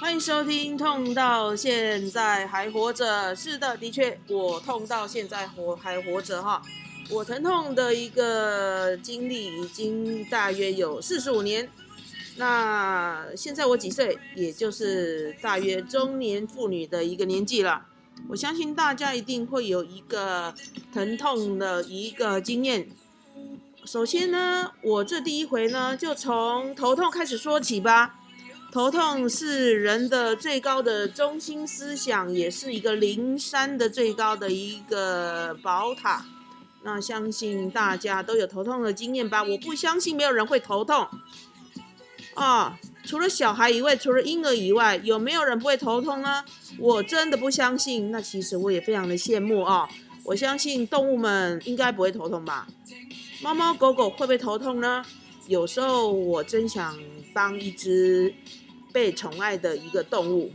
欢迎收听《痛到现在还活着》。是的，的确，我痛到现在活还活着哈。我疼痛的一个经历已经大约有四十五年。那现在我几岁？也就是大约中年妇女的一个年纪了。我相信大家一定会有一个疼痛的一个经验。首先呢，我这第一回呢，就从头痛开始说起吧。头痛是人的最高的中心思想，也是一个灵山的最高的一个宝塔。那相信大家都有头痛的经验吧？我不相信没有人会头痛啊！除了小孩以外，除了婴儿以外，有没有人不会头痛呢？我真的不相信。那其实我也非常的羡慕啊！我相信动物们应该不会头痛吧？猫猫狗狗会不会头痛呢？有时候我真想当一只。被宠爱的一个动物。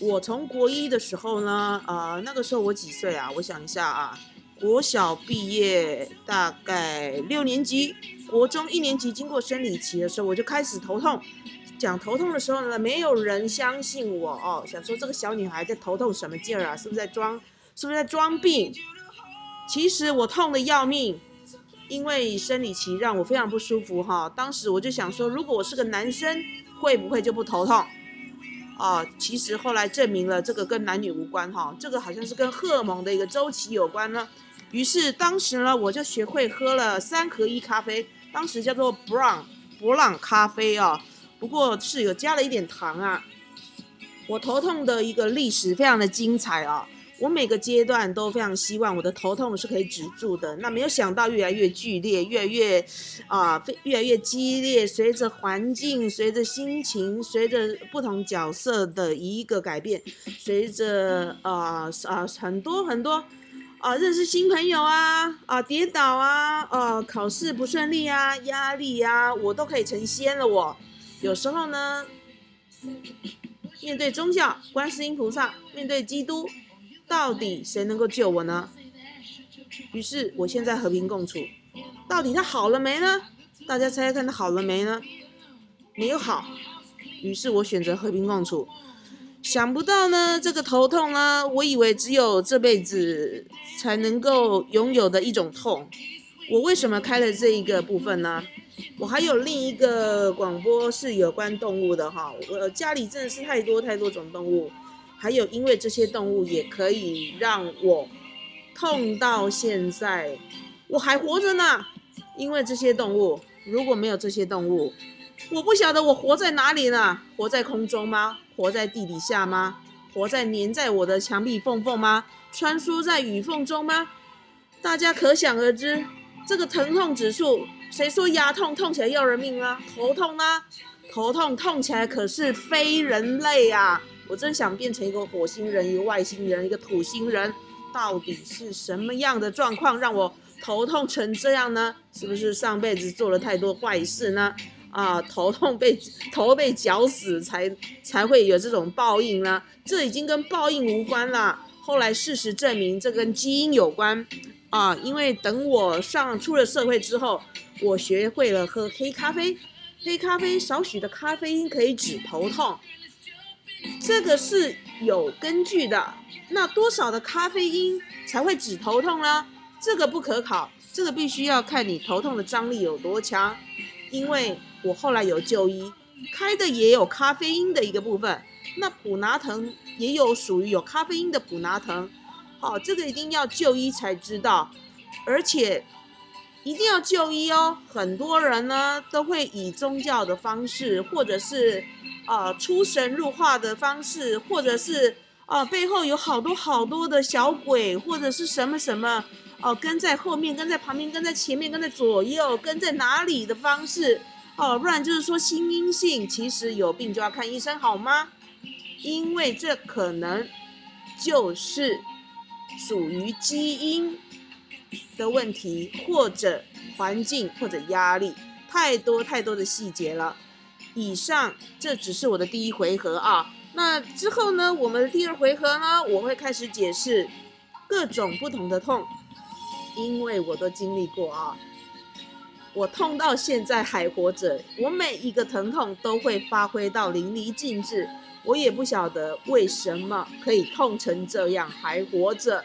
我从国一的时候呢，呃，那个时候我几岁啊？我想一下啊，国小毕业大概六年级，国中一年级经过生理期的时候，我就开始头痛。讲头痛的时候呢，没有人相信我哦，想说这个小女孩在头痛什么劲儿啊？是不是在装？是不是在装病？其实我痛的要命，因为生理期让我非常不舒服哈。当时我就想说，如果我是个男生。会不会就不头痛？啊，其实后来证明了这个跟男女无关哈，这个好像是跟荷尔蒙的一个周期有关呢。于是当时呢，我就学会喝了三合一咖啡，当时叫做 Brown 博朗咖啡啊，不过是有加了一点糖啊。我头痛的一个历史非常的精彩啊。我每个阶段都非常希望我的头痛是可以止住的，那没有想到越来越剧烈，越来越啊，越来越激烈。随着环境，随着心情，随着不同角色的一个改变，随着啊啊很多很多啊认识新朋友啊啊跌倒啊啊考试不顺利啊压力啊，我都可以成仙了。我有时候呢，面对宗教，观世音菩萨，面对基督。到底谁能够救我呢？于是我现在和平共处。到底他好了没呢？大家猜猜看他好了没呢？没有好。于是我选择和平共处。想不到呢，这个头痛呢，我以为只有这辈子才能够拥有的一种痛。我为什么开了这一个部分呢？我还有另一个广播是有关动物的哈。我家里真的是太多太多种动物。还有，因为这些动物也可以让我痛到现在，我还活着呢。因为这些动物，如果没有这些动物，我不晓得我活在哪里呢？活在空中吗？活在地底下吗？活在粘在我的墙壁缝缝吗？穿梭在雨缝中吗？大家可想而知，这个疼痛指数，谁说牙痛痛起来要人命啊？头痛啊，头痛痛起来可是非人类啊！我真想变成一个火星人，一个外星人，一个土星人，到底是什么样的状况让我头痛成这样呢？是不是上辈子做了太多坏事呢？啊，头痛被头被绞死才才会有这种报应呢？这已经跟报应无关了。后来事实证明，这跟基因有关啊。因为等我上出了社会之后，我学会了喝黑咖啡，黑咖啡少许的咖啡因可以止头痛。这个是有根据的，那多少的咖啡因才会止头痛呢？这个不可考，这个必须要看你头痛的张力有多强。因为我后来有就医，开的也有咖啡因的一个部分，那普拿疼也有属于有咖啡因的普拿疼。好，这个一定要就医才知道，而且一定要就医哦。很多人呢都会以宗教的方式，或者是。啊，出神入化的方式，或者是啊，背后有好多好多的小鬼，或者是什么什么哦，跟在后面，跟在旁边，跟在前面，跟在左右，跟在哪里的方式哦，不然就是说心因性，其实有病就要看医生，好吗？因为这可能就是属于基因的问题，或者环境，或者压力，太多太多的细节了。以上这只是我的第一回合啊，那之后呢，我们的第二回合呢，我会开始解释各种不同的痛，因为我都经历过啊。我痛到现在还活着，我每一个疼痛都会发挥到淋漓尽致。我也不晓得为什么可以痛成这样还活着。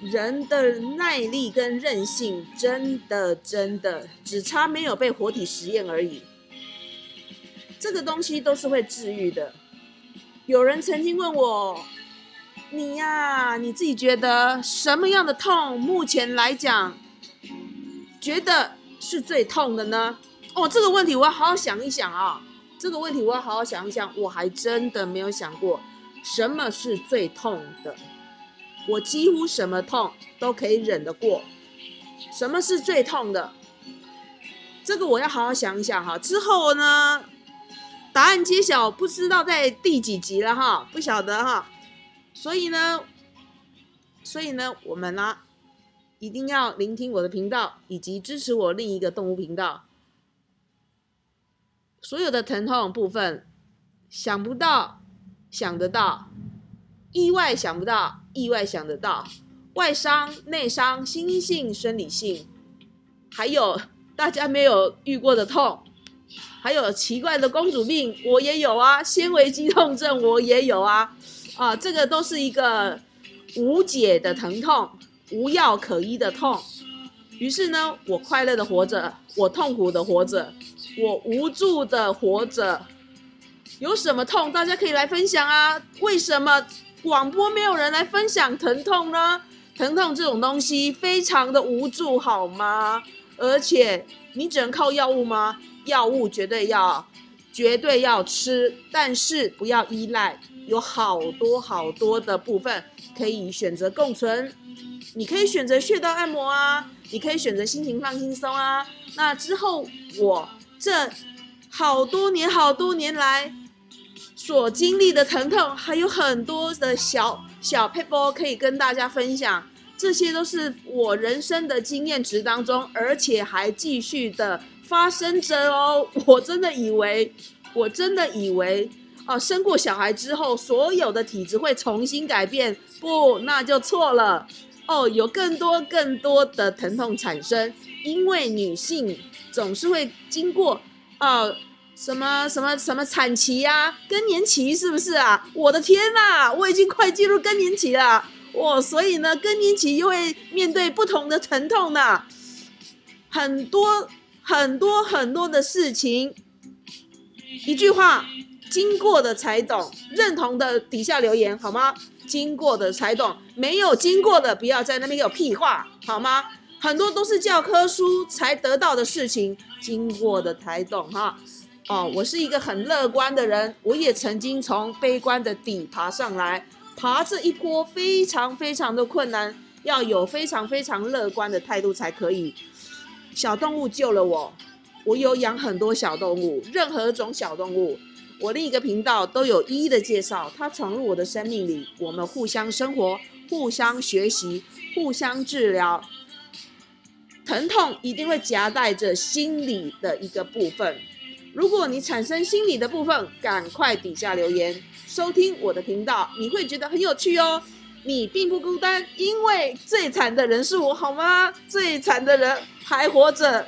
人的耐力跟韧性真的真的只差没有被活体实验而已。这个东西都是会治愈的。有人曾经问我：“你呀，你自己觉得什么样的痛目前来讲，觉得是最痛的呢？”哦，这个问题我要好好想一想啊。这个问题我要好好想一想，我还真的没有想过什么是最痛的。我几乎什么痛都可以忍得过。什么是最痛的？这个我要好好想一想哈。之后呢，答案揭晓，不知道在第几集了哈，不晓得哈。所以呢，所以呢，我们呢一定要聆听我的频道，以及支持我另一个动物频道。所有的疼痛部分，想不到，想得到；意外想不到，意外想得到；外伤、内伤、心性、生理性，还有大家没有遇过的痛，还有奇怪的公主病，我也有啊；纤维肌痛症我也有啊。啊，这个都是一个无解的疼痛，无药可医的痛。于是呢，我快乐的活着，我痛苦的活着。我无助的活着，有什么痛？大家可以来分享啊！为什么广播没有人来分享疼痛呢？疼痛这种东西非常的无助，好吗？而且你只能靠药物吗？药物绝对要，绝对要吃，但是不要依赖。有好多好多的部分可以选择共存。你可以选择穴道按摩啊，你可以选择心情放轻松啊。那之后我。这好多年、好多年来所经历的疼痛，还有很多的小小 paper 可以跟大家分享。这些都是我人生的经验值当中，而且还继续的发生着哦。我真的以为，我真的以为，哦，生过小孩之后，所有的体质会重新改变，不，那就错了。哦，有更多更多的疼痛产生，因为女性。总是会经过啊，什么什么什么产期呀，更年期是不是啊？我的天呐，我已经快进入更年期了，我所以呢，更年期又会面对不同的疼痛呢，很多很多很多的事情，一句话，经过的才懂，认同的底下留言好吗？经过的才懂，没有经过的不要在那边有屁话好吗？很多都是教科书才得到的事情，经过的才懂哈。哦，我是一个很乐观的人，我也曾经从悲观的底爬上来，爬这一波非常非常的困难，要有非常非常乐观的态度才可以。小动物救了我，我有养很多小动物，任何种小动物，我另一个频道都有一一的介绍。它闯入我的生命里，我们互相生活，互相学习，互相治疗。疼痛一定会夹带着心理的一个部分。如果你产生心理的部分，赶快底下留言收听我的频道，你会觉得很有趣哦。你并不孤单，因为最惨的人是我，好吗？最惨的人还活着，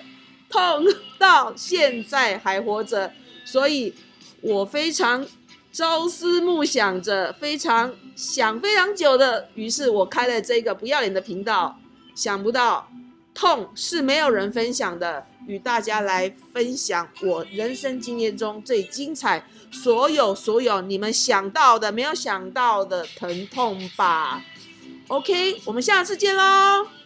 痛到现在还活着，所以我非常朝思暮想着，非常想非常久的，于是我开了这个不要脸的频道，想不到。痛是没有人分享的，与大家来分享我人生经验中最精彩，所有所有你们想到的、没有想到的疼痛吧。OK，我们下次见喽。